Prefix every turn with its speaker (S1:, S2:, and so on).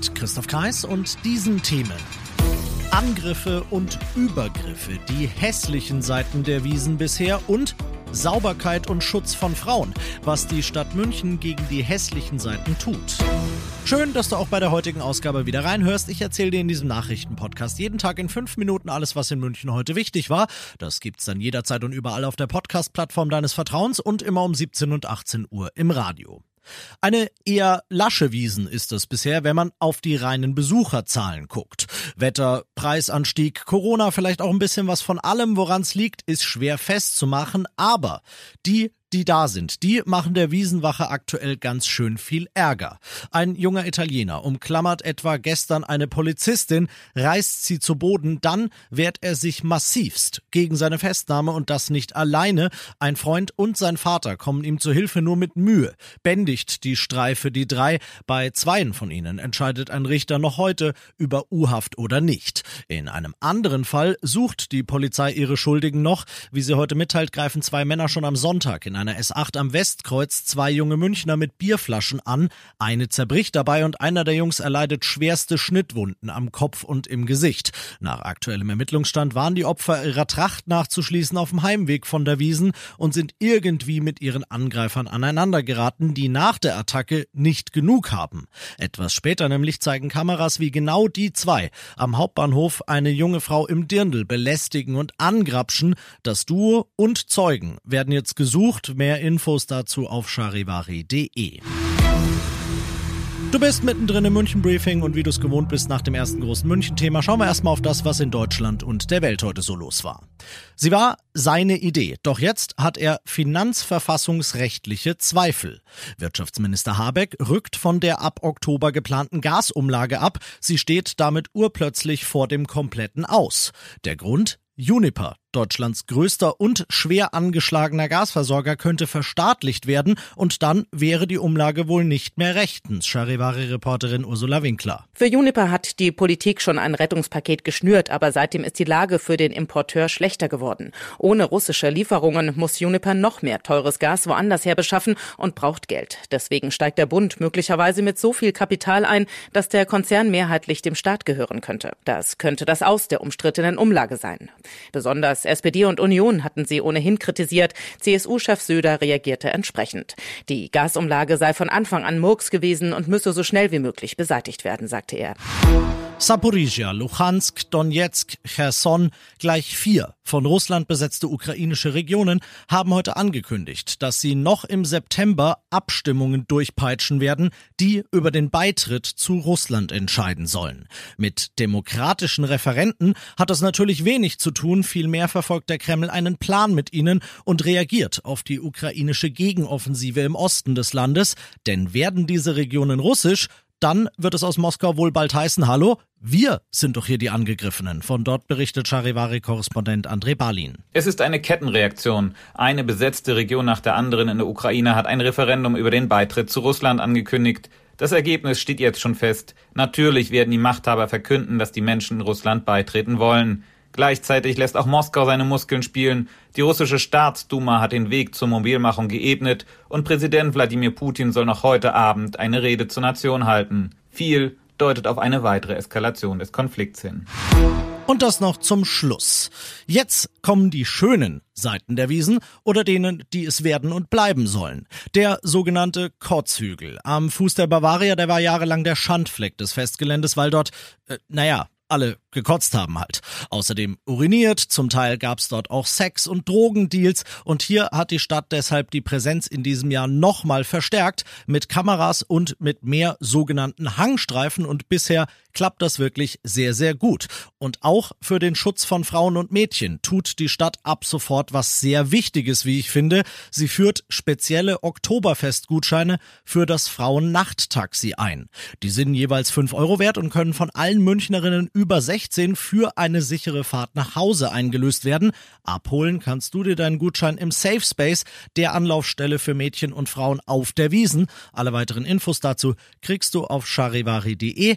S1: Mit Christoph Kreis und diesen Themen. Angriffe und Übergriffe, die hässlichen Seiten der Wiesen bisher und Sauberkeit und Schutz von Frauen, was die Stadt München gegen die hässlichen Seiten tut. Schön, dass du auch bei der heutigen Ausgabe wieder reinhörst. Ich erzähle dir in diesem Nachrichtenpodcast jeden Tag in fünf Minuten alles, was in München heute wichtig war. Das gibt's dann jederzeit und überall auf der Podcast-Plattform deines Vertrauens und immer um 17 und 18 Uhr im Radio. Eine eher lasche Wiesen ist es bisher, wenn man auf die reinen Besucherzahlen guckt. Wetter, Preisanstieg, Corona, vielleicht auch ein bisschen was von allem, woran es liegt, ist schwer festzumachen, aber die die da sind, die machen der Wiesenwache aktuell ganz schön viel Ärger. Ein junger Italiener umklammert etwa gestern eine Polizistin, reißt sie zu Boden, dann wehrt er sich massivst gegen seine Festnahme und das nicht alleine. Ein Freund und sein Vater kommen ihm zu Hilfe nur mit Mühe. Bändigt die Streife die drei. Bei zweien von ihnen entscheidet ein Richter noch heute über U-Haft oder nicht. In einem anderen Fall sucht die Polizei ihre Schuldigen noch. Wie sie heute mitteilt, greifen zwei Männer schon am Sonntag in einer S8 am Westkreuz zwei junge Münchner mit Bierflaschen an. Eine zerbricht dabei und einer der Jungs erleidet schwerste Schnittwunden am Kopf und im Gesicht. Nach aktuellem Ermittlungsstand waren die Opfer ihrer Tracht nachzuschließen auf dem Heimweg von der Wiesen und sind irgendwie mit ihren Angreifern aneinandergeraten, die nach der Attacke nicht genug haben. Etwas später nämlich zeigen Kameras, wie genau die zwei am Hauptbahnhof eine junge Frau im Dirndl belästigen und angrapschen. Das Duo und Zeugen werden jetzt gesucht. Mehr Infos dazu auf charivari.de. Du bist mittendrin im München Briefing und wie du es gewohnt bist nach dem ersten großen München-Thema, schauen wir erstmal auf das, was in Deutschland und der Welt heute so los war. Sie war seine Idee, doch jetzt hat er finanzverfassungsrechtliche Zweifel. Wirtschaftsminister Habeck rückt von der ab Oktober geplanten Gasumlage ab. Sie steht damit urplötzlich vor dem kompletten Aus. Der Grund? Juniper, Deutschlands größter und schwer angeschlagener Gasversorger könnte verstaatlicht werden und dann wäre die Umlage wohl nicht mehr rechtens, Charivari-Reporterin Ursula Winkler.
S2: Für Juniper hat die Politik schon ein Rettungspaket geschnürt, aber seitdem ist die Lage für den Importeur schlechter geworden. Ohne russische Lieferungen muss Juniper noch mehr teures Gas woanders her beschaffen und braucht Geld. Deswegen steigt der Bund möglicherweise mit so viel Kapital ein, dass der Konzern mehrheitlich dem Staat gehören könnte. Das könnte das Aus der umstrittenen Umlage sein. Besonders Besonders SPD und Union hatten sie ohnehin kritisiert. CSU-Chef Söder reagierte entsprechend. Die Gasumlage sei von Anfang an Murks gewesen und müsse so schnell wie möglich beseitigt werden, sagte er.
S1: Saporizhia, Luhansk, Donetsk, Cherson, gleich vier von Russland besetzte ukrainische Regionen haben heute angekündigt, dass sie noch im September Abstimmungen durchpeitschen werden, die über den Beitritt zu Russland entscheiden sollen. Mit demokratischen Referenten hat das natürlich wenig zu tun, vielmehr verfolgt der Kreml einen Plan mit ihnen und reagiert auf die ukrainische Gegenoffensive im Osten des Landes, denn werden diese Regionen russisch, dann wird es aus Moskau wohl bald heißen, hallo, wir sind doch hier die Angegriffenen. Von dort berichtet Charivari-Korrespondent André Balin.
S3: Es ist eine Kettenreaktion. Eine besetzte Region nach der anderen in der Ukraine hat ein Referendum über den Beitritt zu Russland angekündigt. Das Ergebnis steht jetzt schon fest. Natürlich werden die Machthaber verkünden, dass die Menschen Russland beitreten wollen. Gleichzeitig lässt auch Moskau seine Muskeln spielen. Die russische Staatsduma hat den Weg zur Mobilmachung geebnet und Präsident Wladimir Putin soll noch heute Abend eine Rede zur Nation halten. Viel deutet auf eine weitere Eskalation des Konflikts hin.
S1: Und das noch zum Schluss. Jetzt kommen die schönen Seiten der Wiesen oder denen, die es werden und bleiben sollen. Der sogenannte Kotzhügel am Fuß der Bavaria, der war jahrelang der Schandfleck des Festgeländes, weil dort, äh, naja, alle gekotzt haben halt. Außerdem uriniert, zum Teil gab's dort auch Sex- und Drogendeals und hier hat die Stadt deshalb die Präsenz in diesem Jahr nochmal verstärkt mit Kameras und mit mehr sogenannten Hangstreifen und bisher klappt das wirklich sehr, sehr gut. Und auch für den Schutz von Frauen und Mädchen tut die Stadt ab sofort was sehr Wichtiges, wie ich finde. Sie führt spezielle Oktoberfestgutscheine für das Frauennachttaxi ein. Die sind jeweils 5 Euro wert und können von allen Münchnerinnen über 16 für eine sichere Fahrt nach Hause eingelöst werden. Abholen kannst du dir deinen Gutschein im Safe Space, der Anlaufstelle für Mädchen und Frauen auf der Wiesen. Alle weiteren Infos dazu kriegst du auf charivari.de.